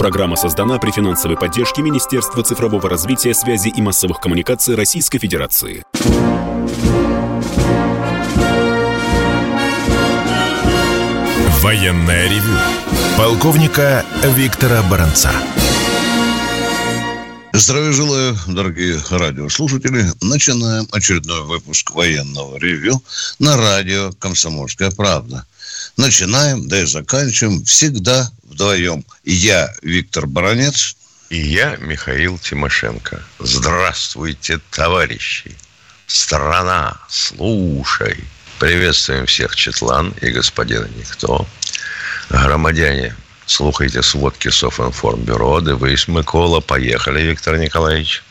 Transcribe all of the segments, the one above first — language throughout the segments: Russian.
Программа создана при финансовой поддержке Министерства цифрового развития, связи и массовых коммуникаций Российской Федерации. Военная ревю. Полковника Виктора Баранца. Здравия желаю, дорогие радиослушатели. Начинаем очередной выпуск военного ревю на радио «Комсомольская правда». Начинаем, да и заканчиваем всегда вдвоем. Я Виктор Баранец. И я Михаил Тимошенко. Здравствуйте, товарищи. Страна, слушай. Приветствуем всех Четлан и господина Никто. Громадяне, слухайте сводки Софинформбюро. Дивись, Микола. Поехали, Виктор Николаевич.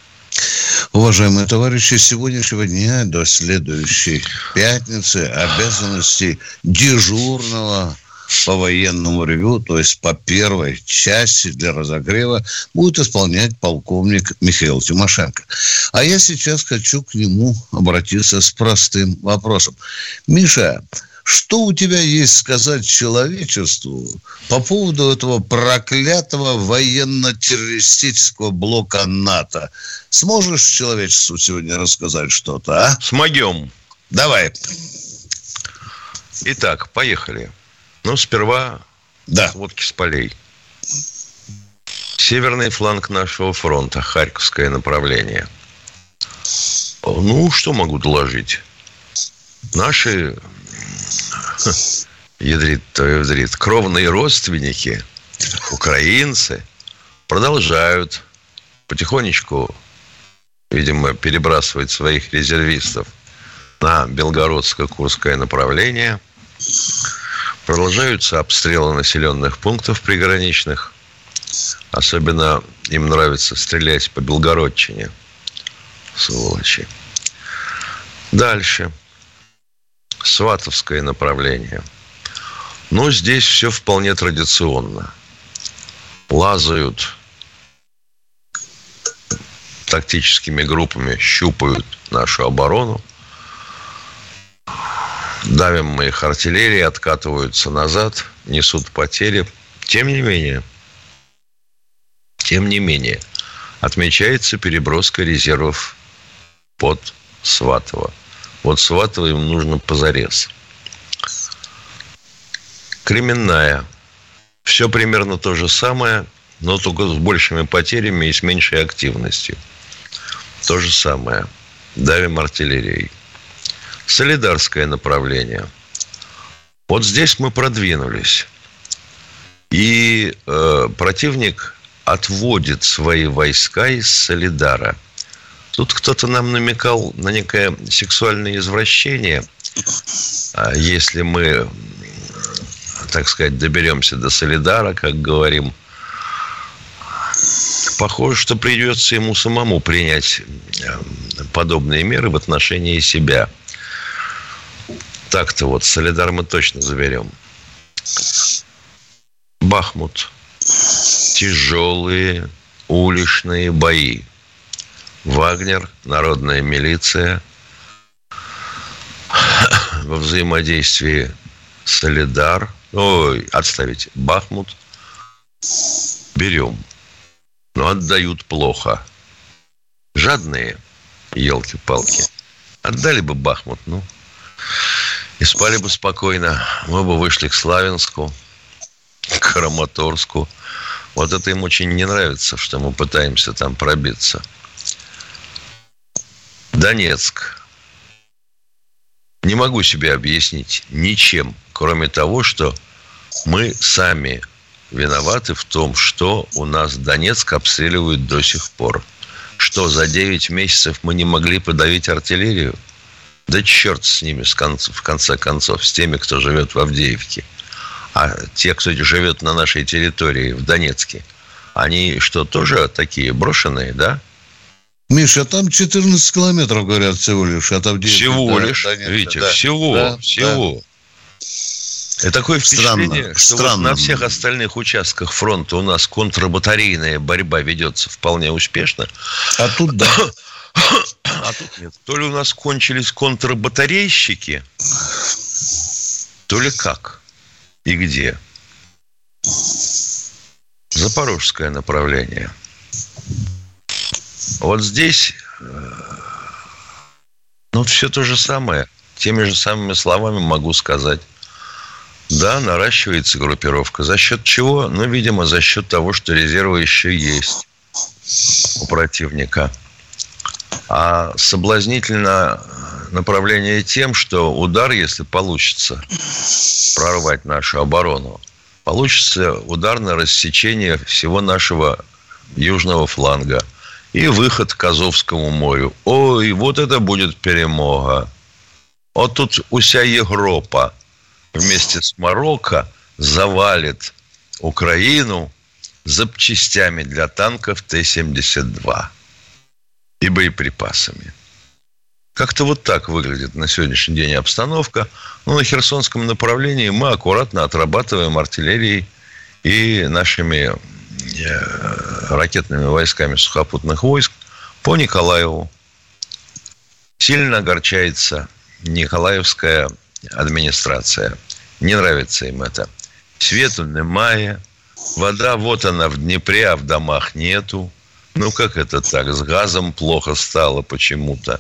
Уважаемые товарищи, с сегодняшнего дня до следующей пятницы обязанности дежурного по военному ревю, то есть по первой части для разогрева, будет исполнять полковник Михаил Тимошенко. А я сейчас хочу к нему обратиться с простым вопросом. Миша, что у тебя есть сказать человечеству по поводу этого проклятого военно-террористического блока НАТО? Сможешь человечеству сегодня рассказать что-то, а? Смогем. Давай. Итак, поехали. Ну, сперва да. сводки с полей. Северный фланг нашего фронта, Харьковское направление. Ну, что могу доложить? Наши ядрит, то ядрит, кровные родственники, украинцы, продолжают потихонечку, видимо, перебрасывать своих резервистов на Белгородско-Курское направление. Продолжаются обстрелы населенных пунктов приграничных. Особенно им нравится стрелять по Белгородчине. Сволочи. Дальше. Сватовское направление. Ну, здесь все вполне традиционно. Лазают тактическими группами, щупают нашу оборону. Давим мы их артиллерией, откатываются назад, несут потери. Тем не менее, тем не менее, отмечается переброска резервов под Сватово. Вот Сватово им нужно позарез. Кременная. Все примерно то же самое, но только с большими потерями и с меньшей активностью. То же самое. Давим артиллерией. Солидарское направление. Вот здесь мы продвинулись. И э, противник отводит свои войска из Солидара – Тут кто-то нам намекал на некое сексуальное извращение. А если мы, так сказать, доберемся до Солидара, как говорим, похоже, что придется ему самому принять э, подобные меры в отношении себя. Так-то вот, Солидар мы точно заберем. Бахмут. Тяжелые уличные бои. Вагнер, народная милиция во взаимодействии Солидар, ой, отставить, Бахмут, берем. Но отдают плохо. Жадные, елки-палки. Отдали бы Бахмут, ну. И спали бы спокойно. Мы бы вышли к Славянску, к Краматорску. Вот это им очень не нравится, что мы пытаемся там пробиться – Донецк. Не могу себе объяснить ничем, кроме того, что мы сами виноваты в том, что у нас Донецк обстреливают до сих пор. Что за 9 месяцев мы не могли подавить артиллерию? Да черт с ними, с конца, в конце концов, с теми, кто живет в Авдеевке. А те, кто живет на нашей территории, в Донецке, они что, тоже такие брошенные, да? Миша, там 14 километров, говорят, всего лишь от Авдеевки. Всего лишь, Донецка, видите, да. всего, да, всего. Да. И такое впечатление, странно, что странно. Вот на всех остальных участках фронта у нас контрбатарейная борьба ведется вполне успешно. А тут да. А тут нет. То ли у нас кончились контрбатарейщики, то ли как и где. Запорожское направление. Вот здесь э, ну, все то же самое. Теми же самыми словами могу сказать. Да, наращивается группировка. За счет чего? Ну, видимо, за счет того, что резервы еще есть у противника. А соблазнительно направление тем, что удар, если получится прорвать нашу оборону, получится удар на рассечение всего нашего южного фланга и выход к Азовскому морю. Ой, вот это будет перемога. Вот тут уся Европа вместе с Марокко завалит Украину запчастями для танков Т-72 и боеприпасами. Как-то вот так выглядит на сегодняшний день обстановка. Ну, на Херсонском направлении мы аккуратно отрабатываем артиллерией и нашими ракетными войсками сухопутных войск по Николаеву. Сильно огорчается Николаевская администрация. Не нравится им это. Свету немає, вода вот она в Днепре, а в домах нету. Ну, как это так? С газом плохо стало почему-то.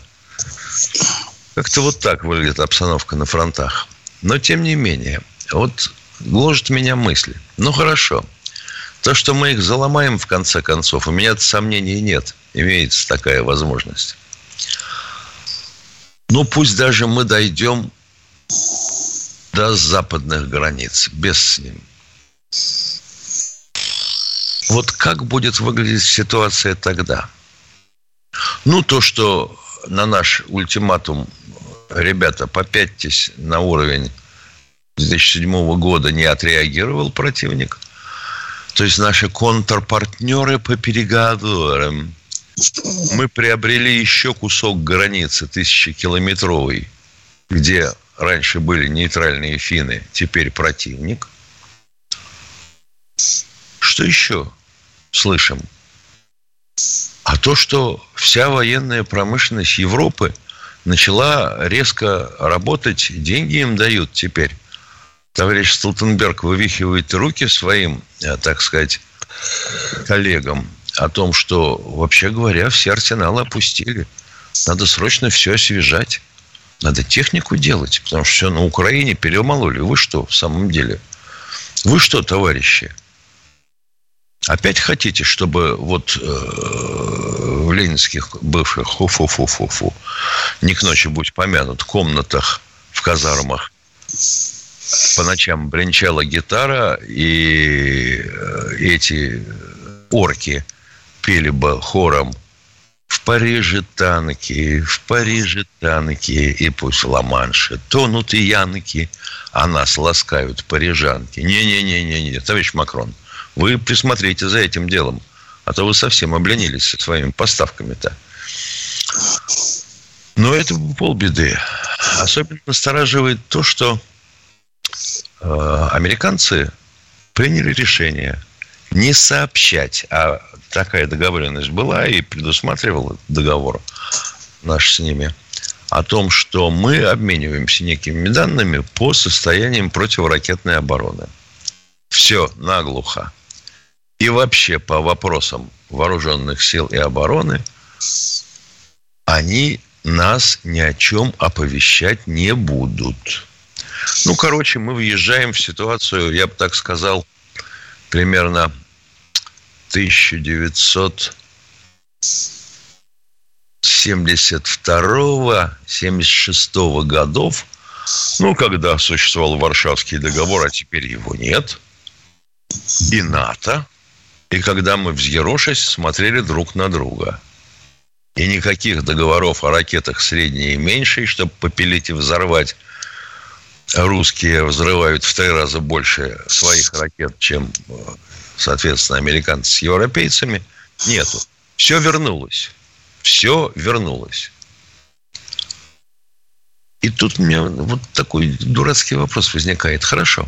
Как-то вот так выглядит обстановка на фронтах. Но, тем не менее, вот гложет меня мысли. Ну, хорошо. То, что мы их заломаем, в конце концов, у меня сомнений нет. Имеется такая возможность. Ну, пусть даже мы дойдем до западных границ, без с ним. Вот как будет выглядеть ситуация тогда? Ну, то, что на наш ультиматум, ребята, попятьтесь на уровень 2007 года не отреагировал противник. То есть наши контрпартнеры по переговорам. Мы приобрели еще кусок границы тысячекилометровой, где раньше были нейтральные финны, теперь противник. Что еще слышим? А то, что вся военная промышленность Европы начала резко работать, деньги им дают теперь. Товарищ Столтенберг вывихивает руки своим, э, так сказать, коллегам о том, что, вообще говоря, все арсеналы опустили. Надо срочно все освежать. Надо технику делать, потому что все на Украине перемололи. Вы что, в самом деле? Вы что, товарищи? Опять хотите, чтобы вот э, в ленинских бывших фу-фу-фу-фу-фу, не к ночи будь помянут, комнатах в казармах по ночам бренчала гитара, и э, эти орки пели бы хором в Париже танки, в Париже танки, и пусть ла-манши тонут и янки, а нас ласкают парижанки. Не-не-не-не-не, товарищ Макрон – вы присмотрите за этим делом. А то вы совсем обленились со своими поставками-то. Но это полбеды. Особенно настораживает то, что американцы приняли решение не сообщать, а такая договоренность была и предусматривала договор наш с ними о том, что мы обмениваемся некими данными по состояниям противоракетной обороны. Все наглухо. И вообще по вопросам вооруженных сил и обороны они нас ни о чем оповещать не будут. Ну, короче, мы въезжаем в ситуацию, я бы так сказал, примерно 1972-76 годов, ну, когда существовал Варшавский договор, а теперь его нет, и НАТО – и когда мы, взъерошись, смотрели друг на друга. И никаких договоров о ракетах средней и меньшей, чтобы попилить и взорвать. Русские взрывают в три раза больше своих ракет, чем, соответственно, американцы с европейцами. Нету. Все вернулось. Все вернулось. И тут у меня вот такой дурацкий вопрос возникает. Хорошо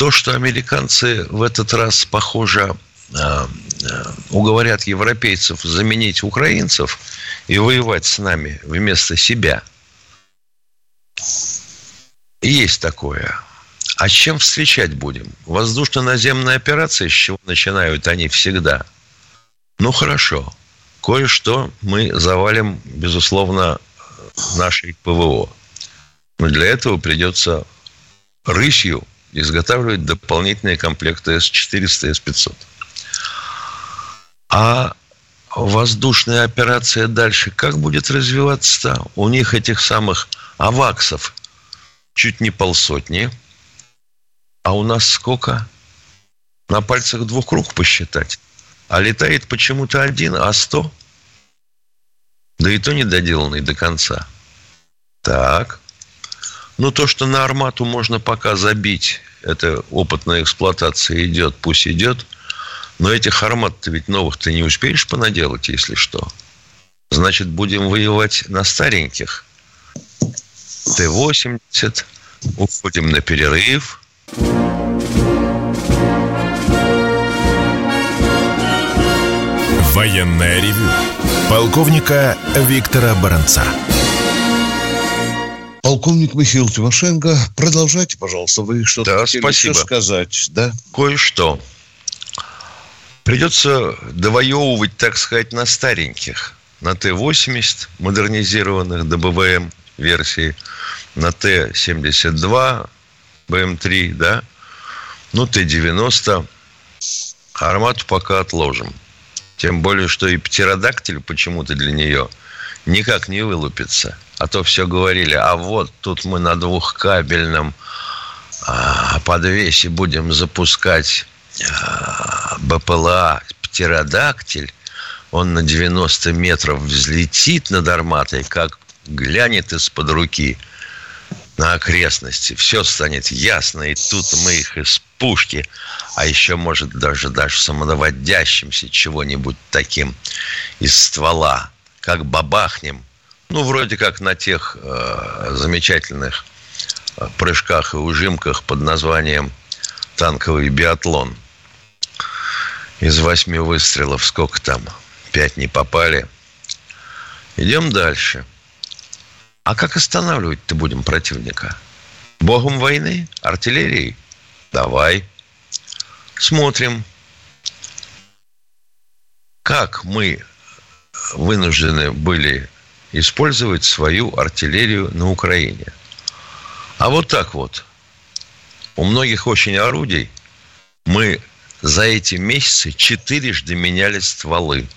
то, что американцы в этот раз, похоже, а, а, уговорят европейцев заменить украинцев и воевать с нами вместо себя. Есть такое. А чем встречать будем? Воздушно-наземная операция, с чего начинают они всегда? Ну, хорошо. Кое-что мы завалим, безусловно, нашей ПВО. Но для этого придется рысью изготавливать дополнительные комплекты С-400 и С-500. А воздушная операция дальше как будет развиваться-то? У них этих самых аваксов чуть не полсотни. А у нас сколько? На пальцах двух рук посчитать. А летает почему-то один, а сто? Да и то недоделанный до конца. Так. Ну, то, что на армату можно пока забить, это опытная эксплуатация идет, пусть идет. Но этих армат-то ведь новых ты не успеешь понаделать, если что. Значит, будем воевать на стареньких. Т-80, уходим на перерыв. Военная ревю. Полковника Виктора Баранца. Полковник Михаил Тимошенко, продолжайте, пожалуйста. Вы что-то Да, хотели спасибо. еще сказать, да? Кое-что. Придется довоевывать, так сказать, на стареньких. На Т-80 модернизированных ДБВМ версии, на Т-72 БМ-3, да, ну, Т-90. Армату пока отложим. Тем более, что и птеродактиль почему-то для нее никак не вылупится. А то все говорили, а вот тут мы на двухкабельном а, подвесе будем запускать а, БПЛА «Птеродактиль», он на 90 метров взлетит над арматой, как глянет из-под руки на окрестности. Все станет ясно, и тут мы их из пушки, а еще, может, даже, даже самонаводящимся чего-нибудь таким из ствола, как бабахнем. Ну, вроде как на тех э, замечательных э, прыжках и ужимках под названием танковый биатлон. Из восьми выстрелов сколько там? Пять не попали. Идем дальше. А как останавливать-то будем противника? Богом войны? Артиллерией? Давай. Смотрим. Как мы вынуждены были использовать свою артиллерию на Украине. А вот так вот. У многих очень орудий мы за эти месяцы четырежды меняли стволы.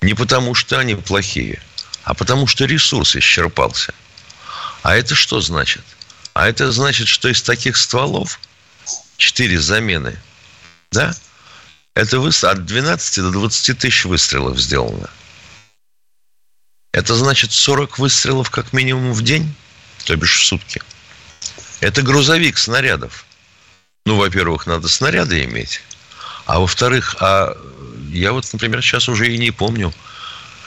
Не потому, что они плохие, а потому, что ресурс исчерпался. А это что значит? А это значит, что из таких стволов четыре замены, да, это от 12 до 20 тысяч выстрелов сделано. Это значит 40 выстрелов как минимум в день, то бишь в сутки. Это грузовик снарядов. Ну, во-первых, надо снаряды иметь. А во-вторых, а я вот, например, сейчас уже и не помню,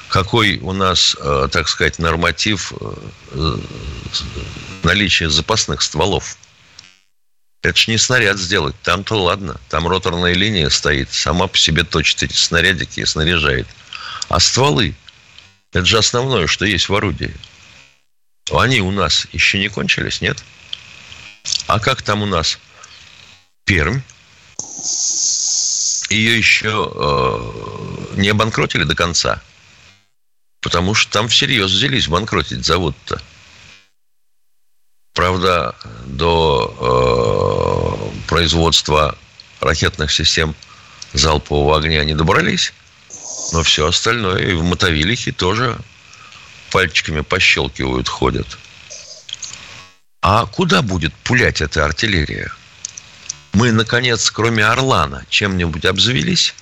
какой у нас, э, так сказать, норматив э, наличия запасных стволов. Это ж не снаряд сделать. Там-то ладно. Там роторная линия стоит. Сама по себе точит эти снарядики и снаряжает. А стволы – это же основное, что есть в орудии. Они у нас еще не кончились, нет? А как там у нас? Пермь. Ее еще э, не обанкротили до конца. Потому что там всерьез взялись банкротить завод-то. Правда, до э, производства ракетных систем залпового огня не добрались, но все остальное и в Мотовилихе тоже пальчиками пощелкивают, ходят. А куда будет пулять эта артиллерия? Мы, наконец, кроме Орлана, чем-нибудь обзавелись?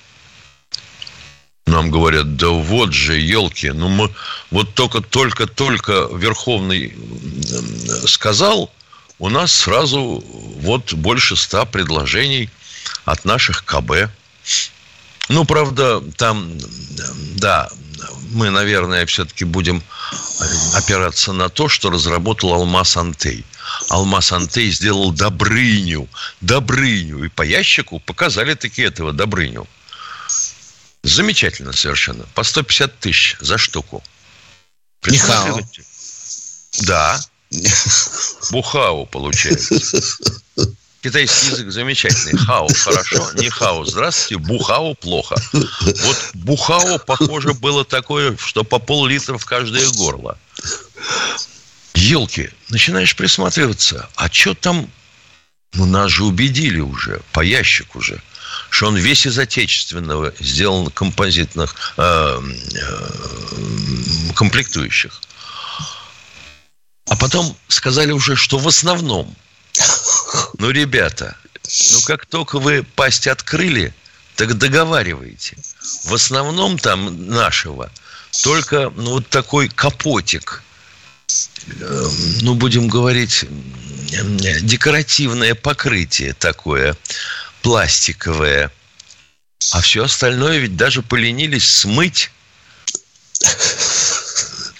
Нам говорят, да вот же, елки, ну мы вот только-только-только Верховный сказал, у нас сразу вот больше ста предложений от наших КБ. Ну, правда, там, да, мы, наверное, все-таки будем опираться на то, что разработал Алмаз Антей. Алмаз Антей сделал Добрыню, Добрыню, и по ящику показали таки этого Добрыню. Замечательно совершенно. По 150 тысяч за штуку. Михаил. Да. Бухау получается. Китайский язык замечательный. Хао хорошо, не хао. Здравствуйте, бухао плохо. Вот бухао, похоже, было такое, что по пол-литра в каждое горло. Елки, начинаешь присматриваться. А что там? Ну, нас же убедили уже, по ящику уже, что он весь из отечественного сделан композитных э, э, комплектующих. А потом сказали уже, что в основном – ну, ребята, ну как только вы пасть открыли, так договаривайте. В основном там нашего только ну, вот такой капотик, эм, ну, будем говорить, декоративное покрытие такое, пластиковое. А все остальное ведь даже поленились смыть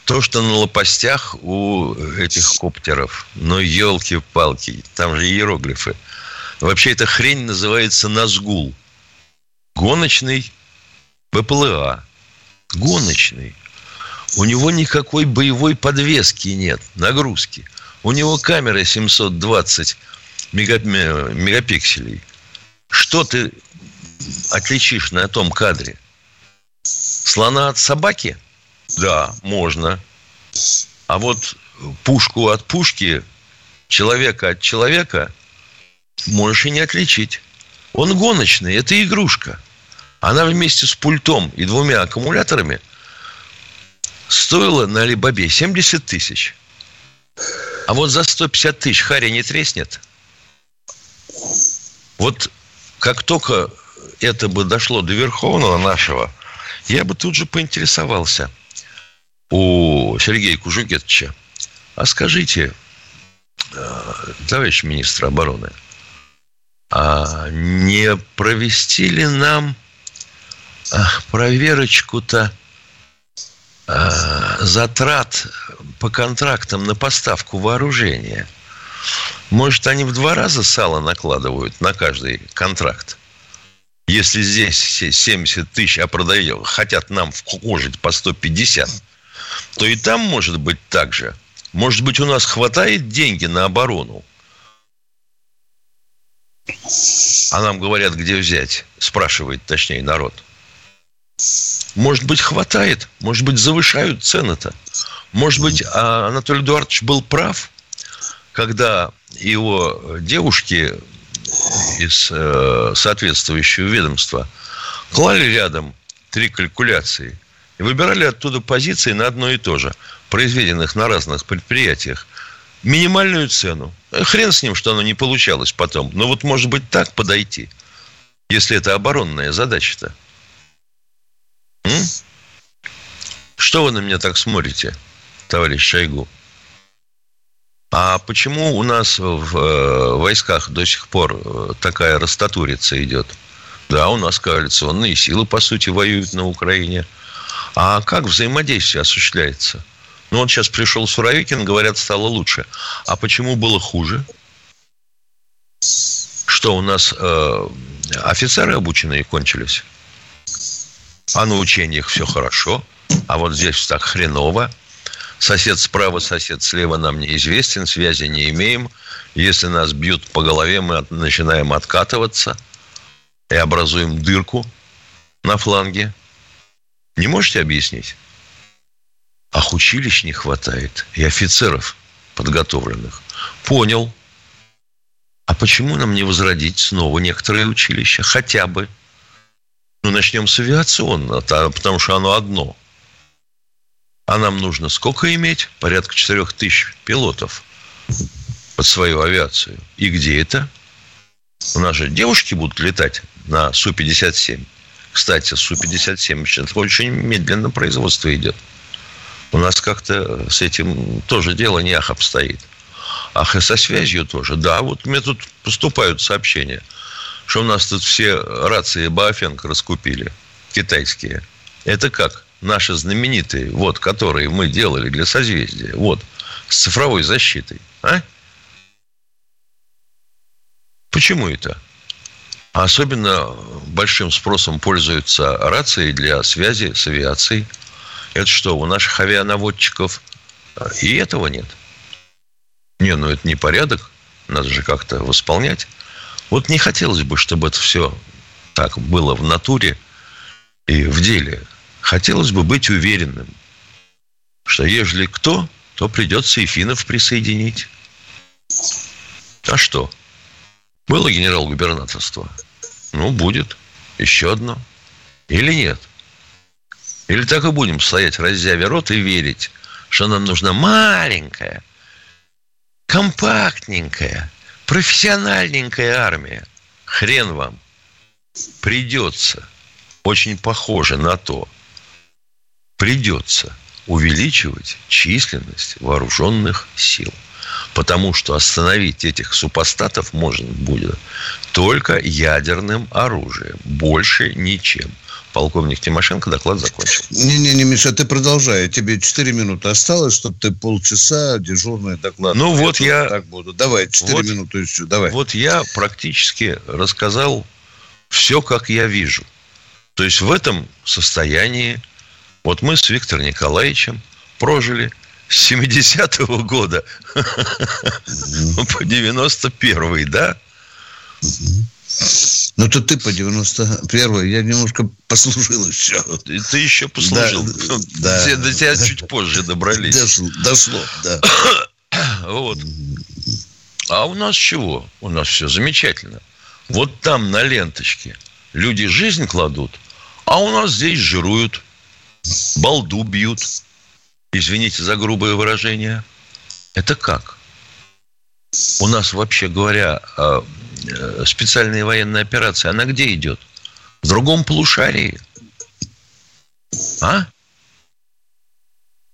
то, что на лопастях у этих коптеров. Ну, елки-палки, там же иероглифы. Вообще эта хрень называется Назгул. Гоночный БПЛА. Гоночный. У него никакой боевой подвески нет, нагрузки. У него камера 720 мегапикселей. Что ты отличишь на том кадре? Слона от собаки – да, можно. А вот пушку от пушки, человека от человека можешь и не отличить. Он гоночный, это игрушка. Она вместе с пультом и двумя аккумуляторами стоила на Алибабе 70 тысяч. А вот за 150 тысяч Харри не треснет. Вот как только это бы дошло до Верховного нашего, я бы тут же поинтересовался – у Сергея Кужугетовича. А скажите, э, товарищ министр обороны, а не провести ли нам проверочку-то затрат по контрактам на поставку вооружения? Может, они в два раза сало накладывают на каждый контракт? Если здесь 70 тысяч, а продают, хотят нам вкожить по 150, то и там может быть так же. Может быть, у нас хватает деньги на оборону? А нам говорят, где взять, спрашивает точнее народ. Может быть, хватает, может быть, завышают цены-то. Может быть, а Анатолий Эдуардович был прав, когда его девушки из э, соответствующего ведомства клали рядом три калькуляции – и выбирали оттуда позиции на одно и то же, произведенных на разных предприятиях. Минимальную цену. Э, хрен с ним, что оно не получалось потом. Но вот может быть так подойти, если это оборонная задача-то. М? Что вы на меня так смотрите, товарищ Шойгу? А почему у нас в э, войсках до сих пор э, такая растатурица идет? Да, у нас коалиционные силы, по сути, воюют на Украине – а как взаимодействие осуществляется? Ну, вот сейчас пришел Суровикин, говорят, стало лучше. А почему было хуже? Что у нас э, офицеры обученные кончились? А на учениях все хорошо, а вот здесь так хреново. Сосед справа, сосед слева нам неизвестен, связи не имеем. Если нас бьют по голове, мы начинаем откатываться и образуем дырку на фланге. Не можете объяснить? Ах, училищ не хватает. И офицеров подготовленных. Понял. А почему нам не возродить снова некоторые училища? Хотя бы. Ну, начнем с авиационного, потому что оно одно. А нам нужно сколько иметь? Порядка четырех тысяч пилотов под свою авиацию. И где это? У нас же девушки будут летать на Су-57. Кстати, Су-57 сейчас очень медленно производство идет. У нас как-то с этим тоже дело не ах обстоит. Ах, и со связью тоже. Да, вот мне тут поступают сообщения, что у нас тут все рации Баофенко раскупили, китайские. Это как? Наши знаменитые, вот, которые мы делали для созвездия, вот, с цифровой защитой. А? Почему это? А особенно большим спросом пользуются рации для связи с авиацией. Это что, у наших авианаводчиков и этого нет? Не, ну это не порядок, надо же как-то восполнять. Вот не хотелось бы, чтобы это все так было в натуре и в деле. Хотелось бы быть уверенным, что ежели кто, то придется и финнов присоединить. А что? Было генерал-губернаторство? Ну, будет. Еще одно. Или нет? Или так и будем стоять, раззявя рот и верить, что нам нужна маленькая, компактненькая, профессиональненькая армия. Хрен вам. Придется. Очень похоже на то. Придется увеличивать численность вооруженных сил. Потому что остановить этих супостатов можно будет только ядерным оружием. Больше ничем. Полковник Тимошенко доклад закончил. Не-не-не, Миша, ты продолжай. Тебе 4 минуты осталось, чтобы ты полчаса дежурный доклад. Ну вот я... Так буду. Давай, 4 вот, минуты еще, давай. Вот я практически рассказал все, как я вижу. То есть в этом состоянии вот мы с Виктором Николаевичем прожили с 70-го года по 91-й, да? Ну, то ты по 91-й, я немножко послужил еще. Ты, ты еще послужил. Да, да, до тебя чуть позже добрались. Дошло, дошло да. Вот. А у нас чего? У нас все замечательно. Вот там на ленточке люди жизнь кладут, а у нас здесь жируют, балду бьют. Извините за грубое выражение. Это как? У нас, вообще говоря, а, э, специальная военная операция, она где идет? В другом полушарии. А?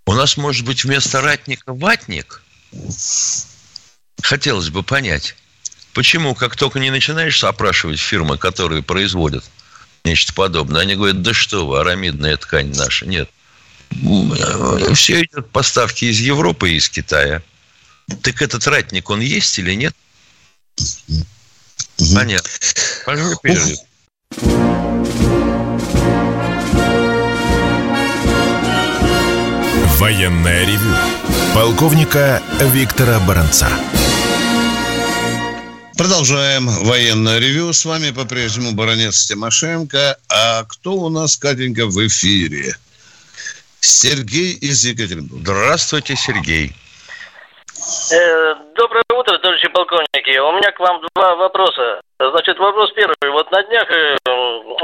У нас, может быть, вместо ратника ватник? Хотелось бы понять, почему, как только не начинаешь опрашивать фирмы, которые производят нечто подобное, они говорят, да что вы, арамидная ткань наша. Нет. Все идет поставки из Европы и из Китая. Так этот ратник, он есть или нет? Понятно. Пожалуй, перерыв. Военная ревю. Полковника Виктора Баранца. Продолжаем военное ревю. С вами по-прежнему баронец Тимошенко. А кто у нас, Катенька, в эфире? Сергей из Екатеринбурга. Здравствуйте, Сергей. Э, доброе утро, товарищи полковники. У меня к вам два вопроса. Значит, вопрос первый. Вот на днях э,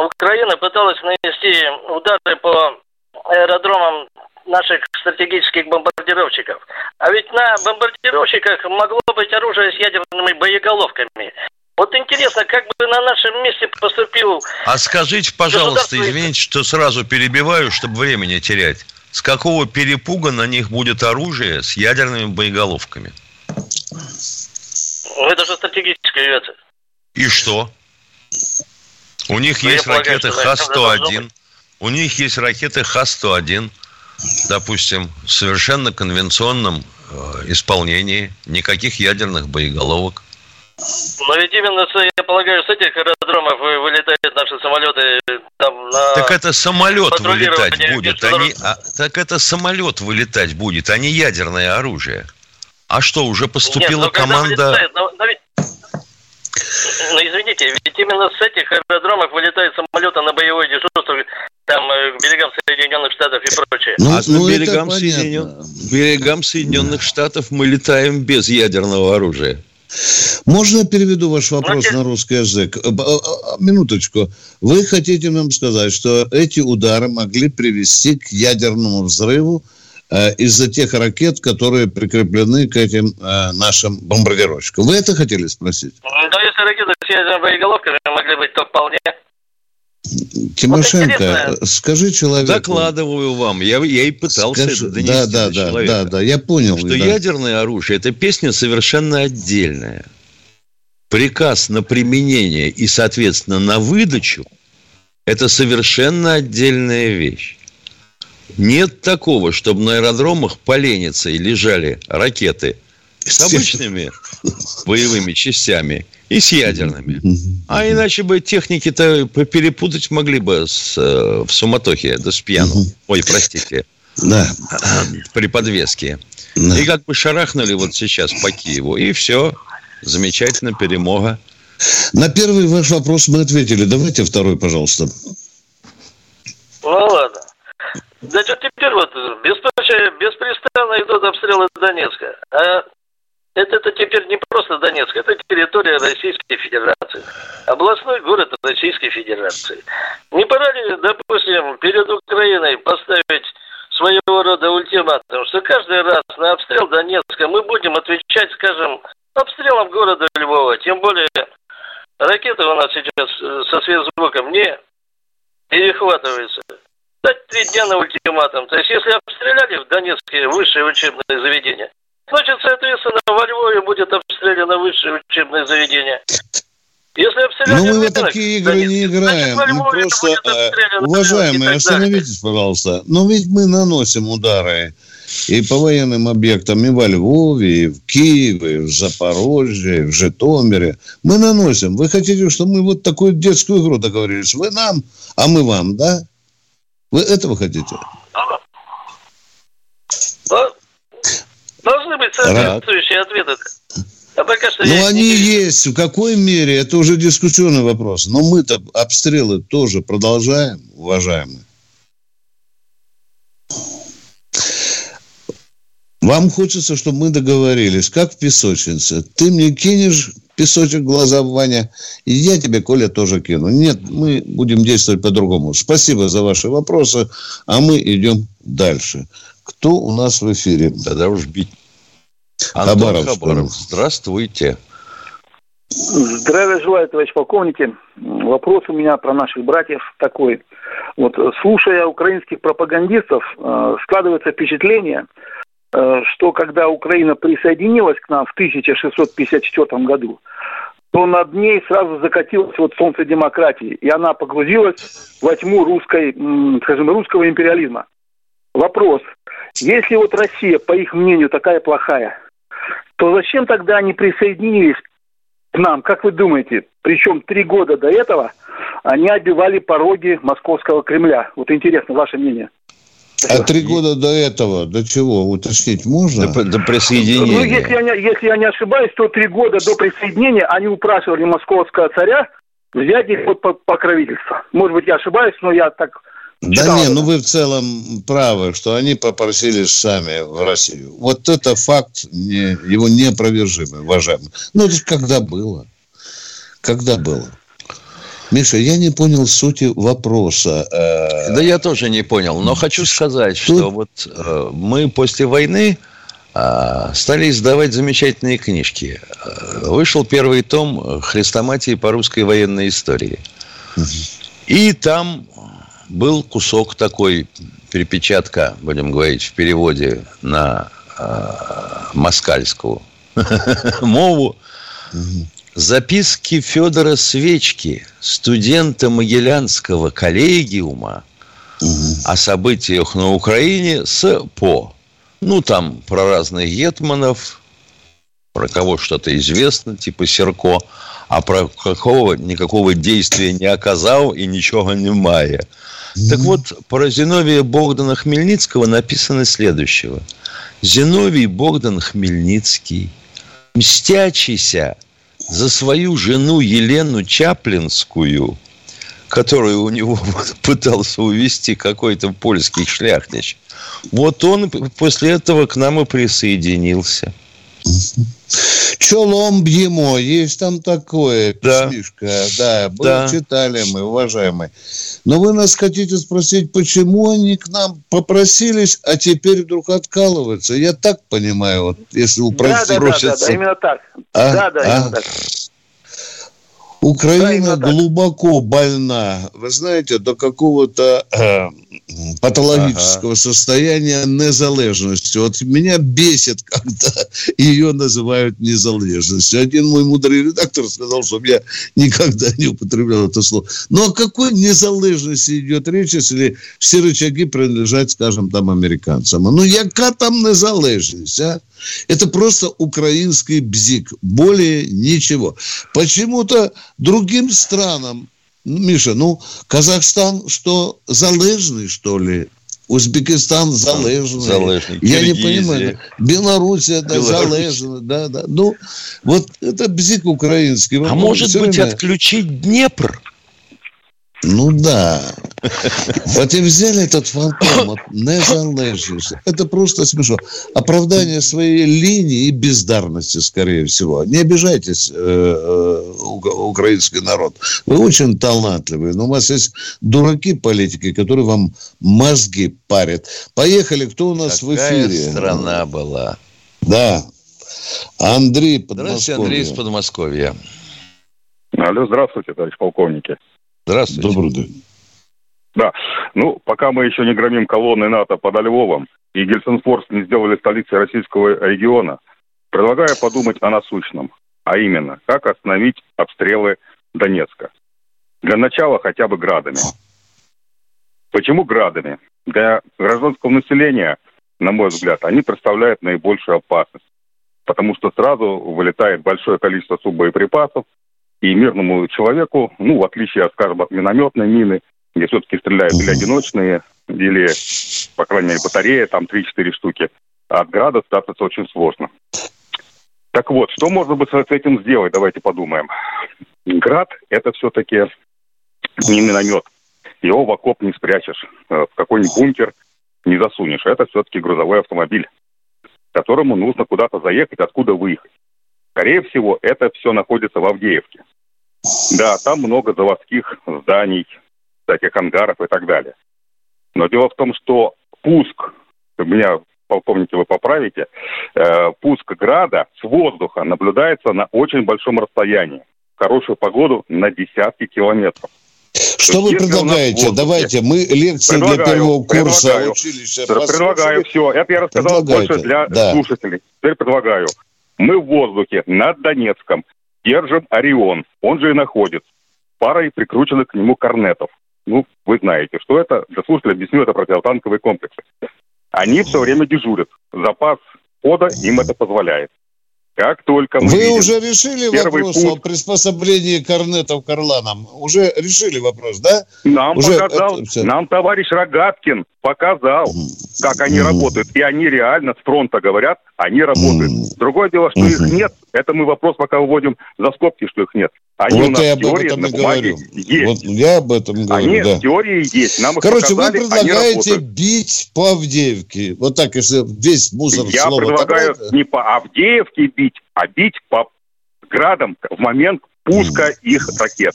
Украина пыталась нанести удары по аэродромам наших стратегических бомбардировщиков. А ведь на бомбардировщиках могло быть оружие с ядерными боеголовками. Вот интересно, как бы на нашем месте поступил... А скажите, пожалуйста, извините, что сразу перебиваю, чтобы время не терять. С какого перепуга на них будет оружие с ядерными боеголовками? Ну, это же стратегическая авиация. И что? У них Но ну, есть ракеты Х-101. У них есть ракеты Х-101 допустим, в совершенно конвенционном э, исполнении, никаких ядерных боеголовок. Но ведь именно, я полагаю, с этих аэродромов вылетают наши самолеты там на... Так это самолет вылетать будет, а не, а, так это самолет вылетать будет, а не ядерное оружие. А что, уже поступила Нет, команда... Вылетает, но, но ведь... Ну, извините, ведь именно с этих аэродромов вылетают самолеты на боевое дежурство там э, к берегам Соединенных Штатов и прочее. Ну, а ну, берегам, Соединен... берегам Соединенных Штатов мы летаем без ядерного оружия. Можно переведу ваш вопрос ну, на русский язык? Э, а, минуточку. Вы хотите нам сказать, что эти удары могли привести к ядерному взрыву э, из-за тех ракет, которые прикреплены к этим э, нашим бомбардировщикам. Вы это хотели спросить? Ну, если ракеты с ядерными боеголовками могли быть, то вполне. Тимошенко, вот скажи человеку... Докладываю вам. Я, я и пытался скажи, это донести да, да, до да, человека. Да, да, я понял. Что да. ядерное оружие – это песня совершенно отдельная. Приказ на применение и, соответственно, на выдачу – это совершенно отдельная вещь. Нет такого, чтобы на аэродромах и лежали ракеты с обычными боевыми частями – и с ядерными. А иначе бы техники-то перепутать могли бы с, э, в суматохе, да с пьяну. Ой, простите. Да. При подвеске. Да. И как бы шарахнули вот сейчас по Киеву. И все. Замечательно, перемога. На первый ваш вопрос мы ответили. Давайте второй, пожалуйста. Ну ладно. Значит, теперь вот беспрестанно идут обстрелы Донецка. А это, это теперь не просто Донецк, это территория Российской Федерации. Областной город Российской Федерации. Не пора ли, допустим, перед Украиной поставить своего рода ультиматум, что каждый раз на обстрел Донецка мы будем отвечать, скажем, обстрелом города Львова. Тем более ракеты у нас сейчас со сверхзвуком не перехватываются. Дать три дня на ультиматум. То есть, если обстреляли в Донецке высшее учебное заведение, значит, соответственно, во Львове будет обстреляно высшее учебное заведение. Если Ну, мы в такие игры не играем. Значит, мы просто, э, уважаемые, остановитесь, пожалуйста. Но ведь мы наносим удары и по военным объектам и во Львове, и в Киеве, и в Запорожье, и в Житомире. Мы наносим. Вы хотите, чтобы мы вот такую детскую игру договорились? Вы нам, а мы вам, да? Вы этого хотите? Должны быть соответствующие ответы. А пока что ну, они не... есть. В какой мере? Это уже дискуссионный вопрос. Но мы-то обстрелы тоже продолжаем, уважаемые. Вам хочется, чтобы мы договорились, как в песочнице. Ты мне кинешь песочек в глаза, Ваня, и я тебе, Коля, тоже кину. Нет, мы будем действовать по-другому. Спасибо за ваши вопросы, а мы идем дальше. Кто у нас в эфире? Тогда уж бить. Антон Хабаров. Хабаров. Здравствуйте. Здравия желаю, товарищ полковники. Вопрос у меня про наших братьев такой. Вот, слушая украинских пропагандистов, э, складывается впечатление, Э, что когда Украина присоединилась к нам в 1654 году, то над ней сразу закатилось вот солнце демократии, и она погрузилась во тьму русской, скажем, русского империализма. Вопрос. Если вот Россия, по их мнению, такая плохая, то зачем тогда они присоединились к нам? Как вы думаете? Причем три года до этого они обивали пороги московского Кремля. Вот интересно, ваше мнение. А три года до этого, до чего, уточнить можно? До, до присоединения. Ну, если я, не, если я не ошибаюсь, то три года до присоединения они упрашивали московского царя взять их под покровительство. Может быть, я ошибаюсь, но я так да не, ну вы в целом правы, что они попросились сами в Россию. Вот это факт, не, его неопровержимый, уважаемый. Ну, это когда было? Когда было? Миша, я не понял сути вопроса. Э, да я тоже не понял, но хочу сказать, что, что вот э, мы после войны э, стали издавать замечательные книжки. Вышел первый том «Хрестоматии по русской военной истории». И там был кусок такой, перепечатка, будем говорить, в переводе на москальскую. Мову, Записки Федора Свечки, студента Могилянского коллегиума о событиях на Украине с ПО. Ну, там про разных гетманов, про кого что-то известно, типа Серко, а про какого никакого действия не оказал и ничего не мая. Так вот, про Зиновия Богдана Хмельницкого написано следующего. Зиновий Богдан Хмельницкий, мстячийся – за свою жену Елену Чаплинскую, которую у него пытался увести какой-то польский шляхтич, вот он после этого к нам и присоединился. Чолом бьемо, есть там такое да. песнишка, да, мы да. читали мы, уважаемые. Но вы нас хотите спросить, почему они к нам попросились, а теперь вдруг откалываются? Я так понимаю, вот, если упростить. Да, да, да, да, именно так. А? Да, да, а? именно так. Украина глубоко больна, вы знаете, до какого-то э, патологического ага. состояния незалежности. Вот меня бесит, когда ее называют незалежностью. Один мой мудрый редактор сказал, что я никогда не употреблял это слово. Но о какой незалежности идет речь, если все рычаги принадлежат, скажем, там, американцам? Ну, яка там незалежность, а? Это просто украинский бзик. Более ничего. Почему-то другим странам, Миша, ну, Казахстан что, залежный, что ли? Узбекистан залежный. залежный. Я не понимаю. Белоруссия да, залежна. Да, да. Ну, вот это бзик украинский. А может быть, время... отключить Днепр? Ну да. Вот и взяли этот фантом от незалежности. Это просто смешно. Оправдание своей линии и бездарности, скорее всего. Не обижайтесь, э, э, украинский народ. Вы очень талантливые, но у вас есть дураки-политики, которые вам мозги парят. Поехали, кто у нас Какая в эфире? страна была. Да. Андрей Подмосковье. Здравствуйте, Андрей из Подмосковья. Алло, здравствуйте, товарищ полковники. Здравствуйте. Добрый день. Да. Ну, пока мы еще не громим колонны НАТО под Львовом и Гельсинфорс не сделали столицей российского региона, предлагаю подумать о насущном, а именно, как остановить обстрелы Донецка. Для начала хотя бы градами. Почему градами? Для гражданского населения, на мой взгляд, они представляют наибольшую опасность. Потому что сразу вылетает большое количество суббоеприпасов, и мирному человеку, ну, в отличие, скажем, от минометной мины, где все-таки стреляют или одиночные, или, по крайней мере, батарея, там 3-4 штуки, от града спрятаться очень сложно. Так вот, что можно бы с этим сделать, давайте подумаем. Град – это все-таки не миномет. Его в окоп не спрячешь, э, в какой-нибудь бункер не засунешь. Это все-таки грузовой автомобиль, которому нужно куда-то заехать, откуда выехать. Скорее всего, это все находится в Авдеевке. Да, там много заводских зданий, всяких ангаров и так далее. Но дело в том, что пуск, меня, полковники, вы поправите, э, пуск града с воздуха наблюдается на очень большом расстоянии. В хорошую погоду на десятки километров. Что вы предлагаете? Давайте, мы лекции предлагаю, для первого курса предлагаю, училища. Предлагаю, все, это я рассказал больше для да. слушателей. Теперь предлагаю. Мы в воздухе над Донецком держим «Орион», он же и находится, парой прикрученных к нему корнетов. Ну, вы знаете, что это. Для слушателей объясню, это противотанковые комплексы. Они все время дежурят. Запас хода им это позволяет. Как только мы Вы видим уже решили вопрос путь, о приспособлении корнетов к орланам? Уже решили вопрос, да? Нам уже показал, это, нам товарищ Рогаткин показал, как они mm. работают. И они реально с фронта говорят, они работают. Mm. Другое дело, что mm-hmm. их нет. Это мы вопрос пока выводим за скобки, что их нет. Они вот у нас я об этом и говорю. Есть. Вот я об этом говорю, они да. в теории есть. Нам Короче, вы предлагаете бить по Авдеевке. Вот так, если весь мусор Я слово предлагаю тогда... не по Авдеевке бить, а бить по градам в момент пуска mm. их ракет.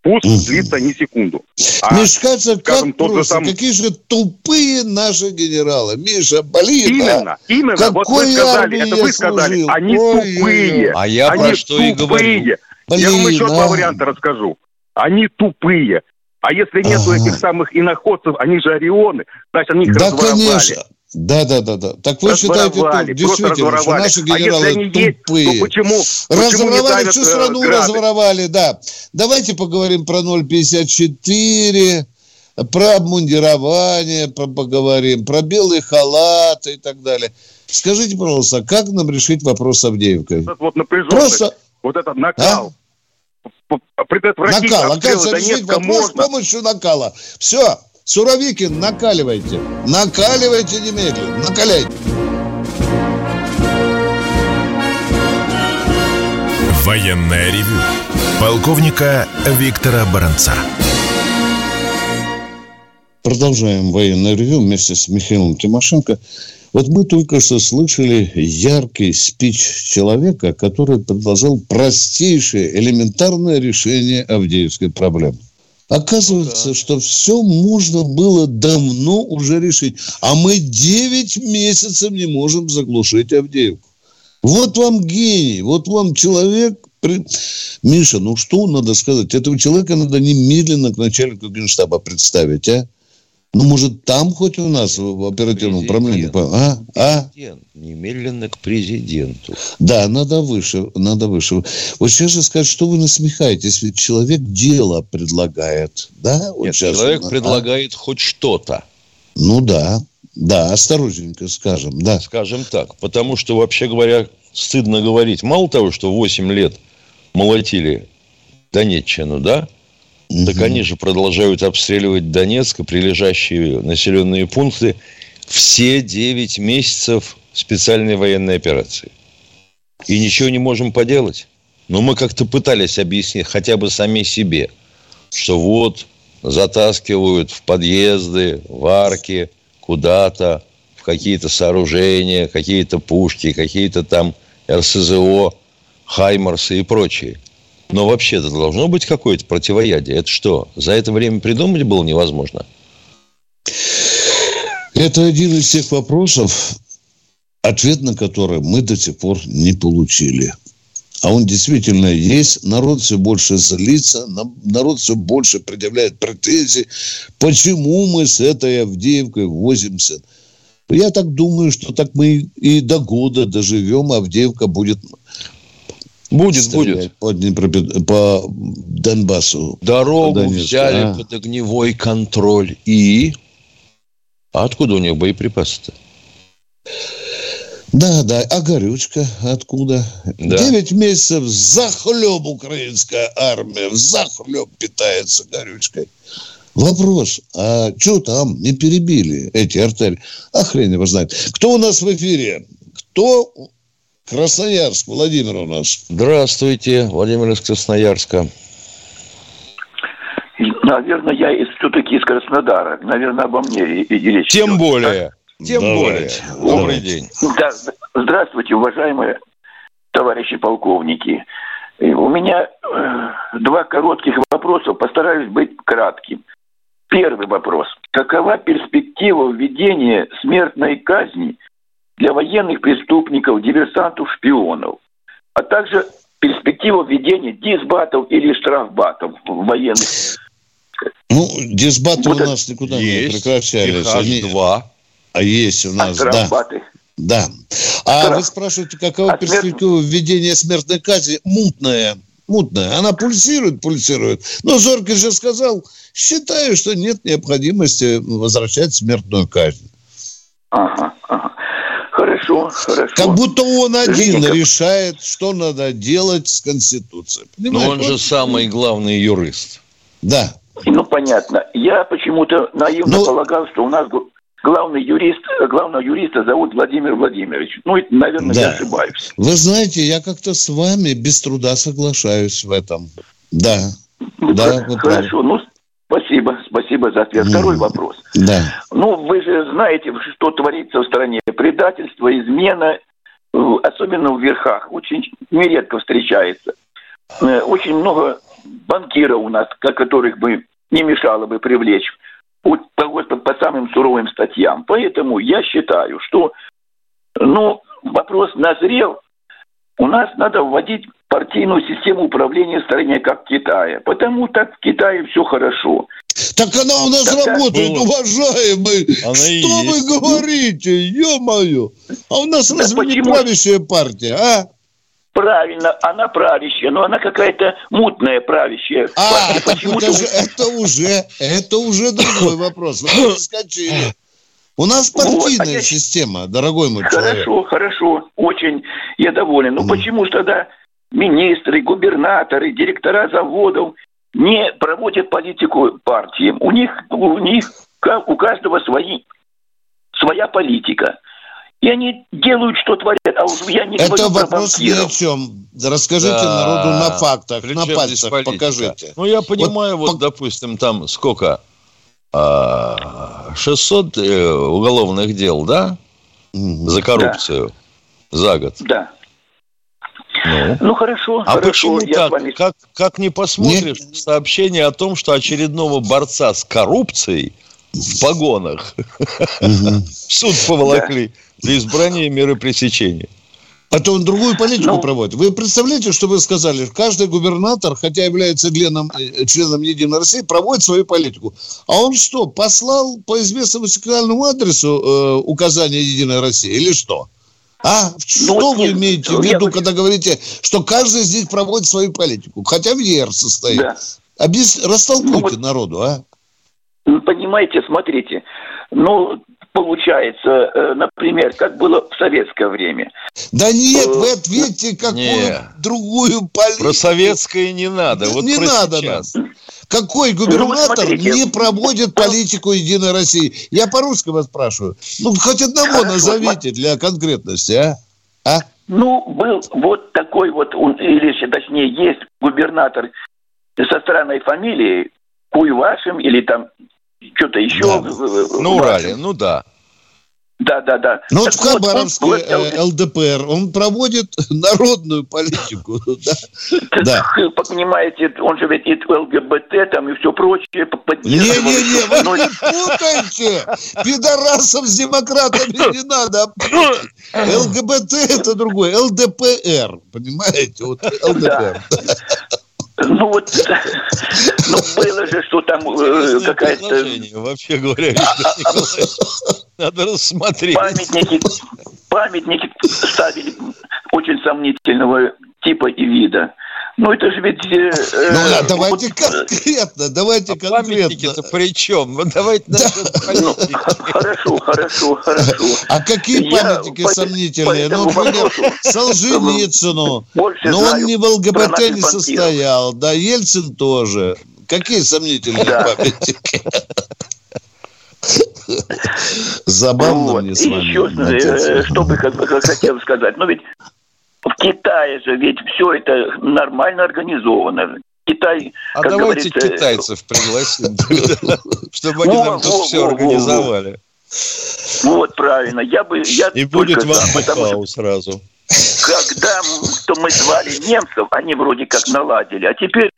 Пуск mm. длится не секунду. А, Миш, кажется, как просто, сам... какие же тупые наши генералы. Миша, блин, Именно, а? именно. Какой вот вы сказали, это вы сказали. Служил? Они Ой, тупые. А я они про что тупые. и говорю. Блин, Я вам еще а... два варианта расскажу. Они тупые. А если нету ага. этих самых иноходцев, они же орионы, значит, они их да, конечно. Да, да, да, да. Так вы считаете, то, действительно, что наши генералы а если они тупые. Есть, то почему, разворовали, всю страну грады? разворовали, да. Давайте поговорим про 0,54, про обмундирование поговорим, про белые халаты и так далее. Скажите, пожалуйста, как нам решить вопрос с Авдеевкой? Вот напряженность. Просто вот этот накал. А? Предотвратить накал. Оказывается, решить вопрос можно. с помощью накала. Все, Суровикин, накаливайте. Накаливайте немедленно. Накаляйте. Военная ревю. Полковника Виктора Баранца. Продолжаем военное ревю вместе с Михаилом Тимошенко. Вот мы только что слышали яркий спич человека, который предложил простейшее, элементарное решение Авдеевской проблемы. Оказывается, да. что все можно было давно уже решить. А мы 9 месяцев не можем заглушить Авдеевку. Вот вам гений, вот вам человек. Миша, ну что надо сказать? Этого человека надо немедленно к начальнику генштаба представить, а? Ну, может, там хоть у нас в оперативном управлении? А? А? Немедленно к президенту. Да, надо выше, надо выше. Вот сейчас же сказать, что вы насмехаетесь, ведь человек дело предлагает, да? Вот Нет, человек он, а? предлагает а? хоть что-то. Ну да, да, осторожненько скажем, да. Скажем так, потому что, вообще говоря, стыдно говорить. Мало того, что 8 лет молотили Донеччину, да? Так они же продолжают обстреливать Донецк и прилежащие населенные пункты все 9 месяцев специальной военной операции. И ничего не можем поделать. Но мы как-то пытались объяснить хотя бы сами себе, что вот затаскивают в подъезды, в арки, куда-то, в какие-то сооружения, какие-то пушки, какие-то там РСЗО, Хаймарсы и прочие. Но вообще-то должно быть какое-то противоядие. Это что, за это время придумать было невозможно? Это один из тех вопросов, ответ на который мы до сих пор не получили. А он действительно есть. Народ все больше злится, народ все больше предъявляет претензии. Почему мы с этой Авдеевкой возимся? Я так думаю, что так мы и до года доживем, Авдеевка будет Будет, будет. По, Днепропет... по Донбассу. Дорогу по взяли а? под огневой контроль. И? А откуда у них боеприпасы-то? Да, да. А горючка откуда? Девять да. месяцев захлеб украинская армия. Захлеб питается горючкой. Вопрос, а что там не перебили эти артели? А хрен его знает. Кто у нас в эфире? Кто Красноярск, Владимир у нас. Здравствуйте, Владимир из Красноярска. Наверное, я все-таки из Краснодара. Наверное, обо мне и, и речь. Тем идет. более. Так? Тем Давайте. более. Добрый день. Да, здравствуйте, уважаемые товарищи полковники. У меня э, два коротких вопроса. Постараюсь быть кратким. Первый вопрос. Какова перспектива введения смертной казни для военных преступников, диверсантов, шпионов, а также перспектива введения дисбатов или штрафбатов в военных. Ну, дисбаты вот у нас никуда есть, не прекращались. Они... два. А есть у нас, а штрафбаты? да. Да. А Штраф. вы спрашиваете, какова а перспектива смерть... введения смертной казни? Мутная. Мутная. Она пульсирует, пульсирует. Но Зоркин же сказал, считаю, что нет необходимости возвращать смертную казнь. Ага, ага. Хорошо, хорошо. Как будто он один Женя, решает, что надо делать с Конституцией. Понимаете? Но он же самый главный юрист. Да. Ну, понятно. Я почему-то наивно Но... полагал, что у нас главный юрист, главного юриста зовут Владимир Владимирович. Ну, наверное, да. я ошибаюсь. Вы знаете, я как-то с вами без труда соглашаюсь в этом. Да. Ну, да, Хорошо. Ну, Спасибо, спасибо за ответ. Второй вопрос. Да. Ну, вы же знаете, что творится в стране. Предательство, измена, особенно в верхах, очень нередко встречается. Э, очень много банкиров у нас, которых бы не мешало бы привлечь по, по, по самым суровым статьям. Поэтому я считаю, что ну, вопрос назрел. У нас надо вводить партийную систему управления в стране, как в Китае. Потому так в Китае все хорошо. Так она у нас так, работает, так, уважаемый. Она Что вы есть. говорите, ё-моё? А у нас да разве почему? не правящая партия, а? Правильно, она правящая, но она какая-то мутная правящая. А, так это, же, это уже, это уже другой вопрос. Вы скачили. У нас партийная вот, а я... система, дорогой мой хорошо, человек. Хорошо, хорошо, очень я доволен. Но mm. почему же тогда министры, губернаторы, директора заводов не проводят политику партии. У них, у них у каждого свои, своя политика. И они делают, что творят. А уж я не Это вопрос ни о чем. Расскажите да. народу на фактах, Причем на пальцах покажите. Ну, я понимаю, вот, вот допустим, там сколько? 600 а, э, уголовных дел, да? За коррупцию да. за год. Да. Ну, ну хорошо. А хорошо, почему так? Вами... Как, как не посмотришь Нет. сообщение о том, что очередного борца с коррупцией в погонах в суд поволокли для избрания меры пресечения? А то он другую политику ну, проводит. Вы представляете, что вы сказали? Каждый губернатор, хотя является членом, э, членом Единой России, проводит свою политику. А он что, послал по известному сигнальному адресу э, указание Единой России или что? А ну, что ну, вы нет, имеете в виду, я... когда говорите, что каждый них проводит свою политику, хотя в ЕР состоит? Да. Объяс... Растолкуйте ну, вот, народу, а? Понимаете, смотрите, ну, получается, э, например, как было в советское время. Да нет, вы э, ответьте какую нет. другую политику. Про советское не надо, вот не про надо сейчас. Нам. Какой губернатор смотрите. не проводит политику Единой России? Я по-русски вас спрашиваю. Ну, хоть одного Хорошо, назовите для конкретности, а? А? Ну, был вот такой вот, или точнее, есть губернатор со странной фамилией, Куйвашем или там что-то еще. Да. На Урале, ну да. Да, да, да. Ну вот Так в Хабаровске он- э, ЛДПР, он проводит народную политику. да. Так, Понимаете, он же ведь и ЛГБТ там и все прочее. Не-не-не, вы Ну, не путайте! Пидорасов с демократами не надо путать. ЛГБТ это другое, ЛДПР, понимаете? Вот ЛДПР. Ну вот, ну было же, что там э, какая-то Вообще говоря, Виктор Николаевич. Надо рассмотреть. памятники, памятники ставили очень сомнительного типа и вида. Ну это же ведь... э, Ну да, э, давайте вот, конкретно, давайте А конкретно. при чем? Вот давайте насчет ну, хорошо, хорошо, хорошо. А какие Я памятники по- сомнительные? по Ну, например, Солженицыну. Но он знаю не в ЛГБТ не состоял. Да, Ельцин тоже. Какие сомнительные Да. памятники? Забавно Вот. мне И с вами. еще, находиться. э, что бы как- как хотел сказать. Ну ведь в Китае же ведь все это нормально организовано. Китай, А как давайте говорится, китайцев пригласим, чтобы они нам тут все организовали. Вот правильно. Я бы я И будет вам сразу. когда мы звали немцев, они вроде как наладили, а теперь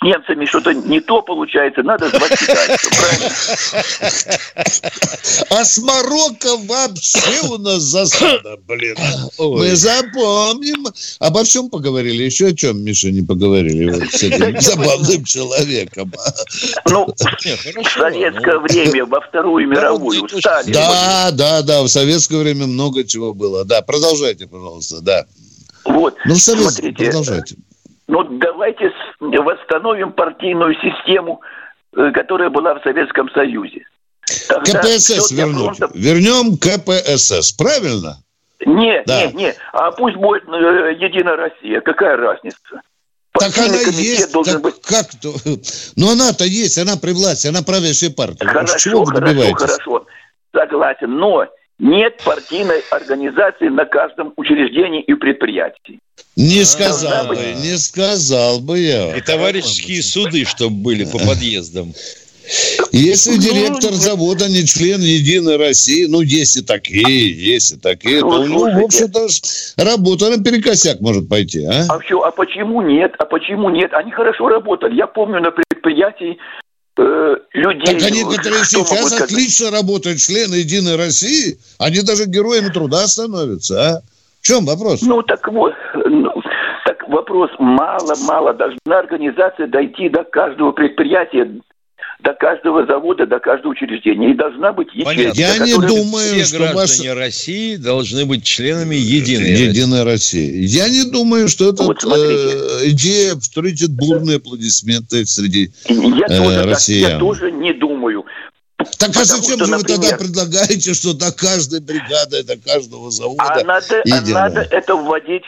с немцами что-то не то получается, надо звать китайцев, правильно? А с Марокко вообще у нас засада, блин. Мы запомним. Обо всем поговорили. Еще о чем, Миша, не поговорили вот с этим забавным человеком. Ну, в советское ну, время, во Вторую мировую, точки Сталин. Да, да, да, в советское время много чего было. Да, продолжайте, пожалуйста, да. Вот, Ну, смотрите, продолжайте. ну давайте восстановим партийную систему, э, которая была в Советском Союзе. Тогда КПСС вернуть. фронта- Вернем КПСС, правильно? Нет, Да. нет, нет. А пусть будет э, Единая Россия. Какая разница? Так она Партийный комитет есть. должен так быть. как то? Но она-то есть, она при власти, она правящая партия. Хорошо, Чего хорошо, хорошо. Согласен. Но нет партийной организации на каждом учреждении и предприятии. Не сказал бы, быть. не сказал бы я. И товарищеские суды, чтобы были по подъездам. Если Ну, директор завода не член Единой России, ну, есть и такие, есть и такие, то у него, в общем-то, работа наперекосяк может пойти, а? А все, а почему нет? А почему нет? Они хорошо работали. Я помню на предприятии людей. Так они, которые могут сейчас отлично работают, члены Единой России, они даже героями труда становятся, а? В чем вопрос? Ну так вот, ну, так вопрос мало-мало. Должна организация дойти до каждого предприятия, до каждого завода, до каждого учреждения. И должна быть ячейка. Понятно. Я не думаю, Все что граждане ваша... России должны быть членами единой России. Единой России. Я не думаю, что эта Вот смотрите. идея встретит бурные аплодисменты среди... Я, э, тоже, россиян. я тоже не думаю. Так а Потому зачем что, же вы тогда например, предлагаете, что до каждой бригады, до каждого завода... А надо, а надо это вводить,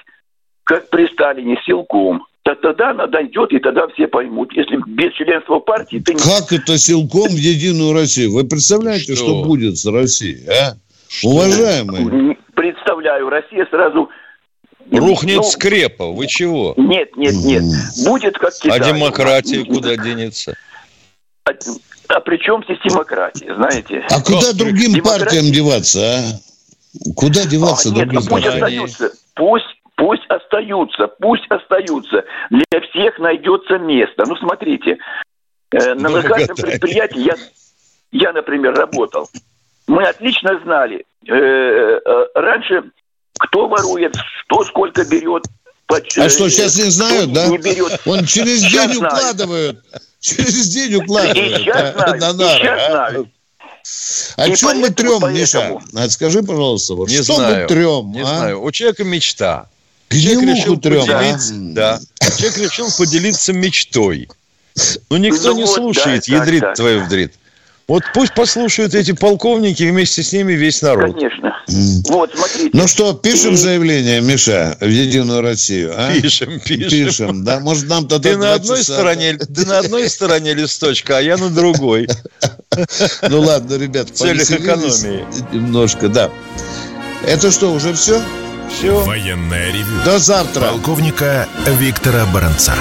как при Сталине, силком. Так тогда она дойдет, и тогда все поймут. Если без членства партии, ты не... Как это силком в Единую Россию? Вы представляете, что, Что? будет с Россией, а? Уважаемые. Не Представляю, Россия сразу... Рухнет Ну, скрепа. Вы чего? Нет, нет, нет. Будет как Китай. А демократия куда денется? А, а при чем здесь демократия, знаете? А куда другим Демократия- партиям деваться, а? Куда деваться А, нет, другим пусть партиям? остаются. Пусть, пусть остаются, пусть остаются. Для всех найдется место. Ну, смотрите, э, на катание. предприятии я, я, например, работал. Мы отлично знали. э, э, раньше кто ворует, что сколько берет. А что, сейчас не знают, да? Не берет. Он через Сейчас день знаю. укладывают. Через день И укладывают. сейчас а, знаю, на и нары, сейчас а? знаю. О И чем мы трем, поэтому- Миша? А, Скажи, пожалуйста, вот Не что знаю. мы трем? Не а? знаю. У человека мечта. Где Человек решил трем, а? поделиться, да. Человек решил поделиться мечтой. Ну, никто Ну не вот, слушает, да, ядрит так. твою вдрит. Вот пусть послушают эти полковники, вместе с ними весь народ. Конечно. Вот, смотрите. Ну что, пишем заявление, Миша, в Единую Россию, а? Пишем, пишем. Пишем, да? Может, нам тогда Ты на одной часа- стороне, ты на одной стороне листочка, а я на другой. Ну ладно, ребят, В целях экономии. Немножко, да. Это что, уже все? Все. Военное ревю. До завтра. Полковника Виктора Баранца.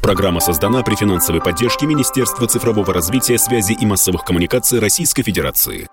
Программа создана при финансовой поддержке Министерства цифрового развития, связи и массовых коммуникаций Российской Федерации.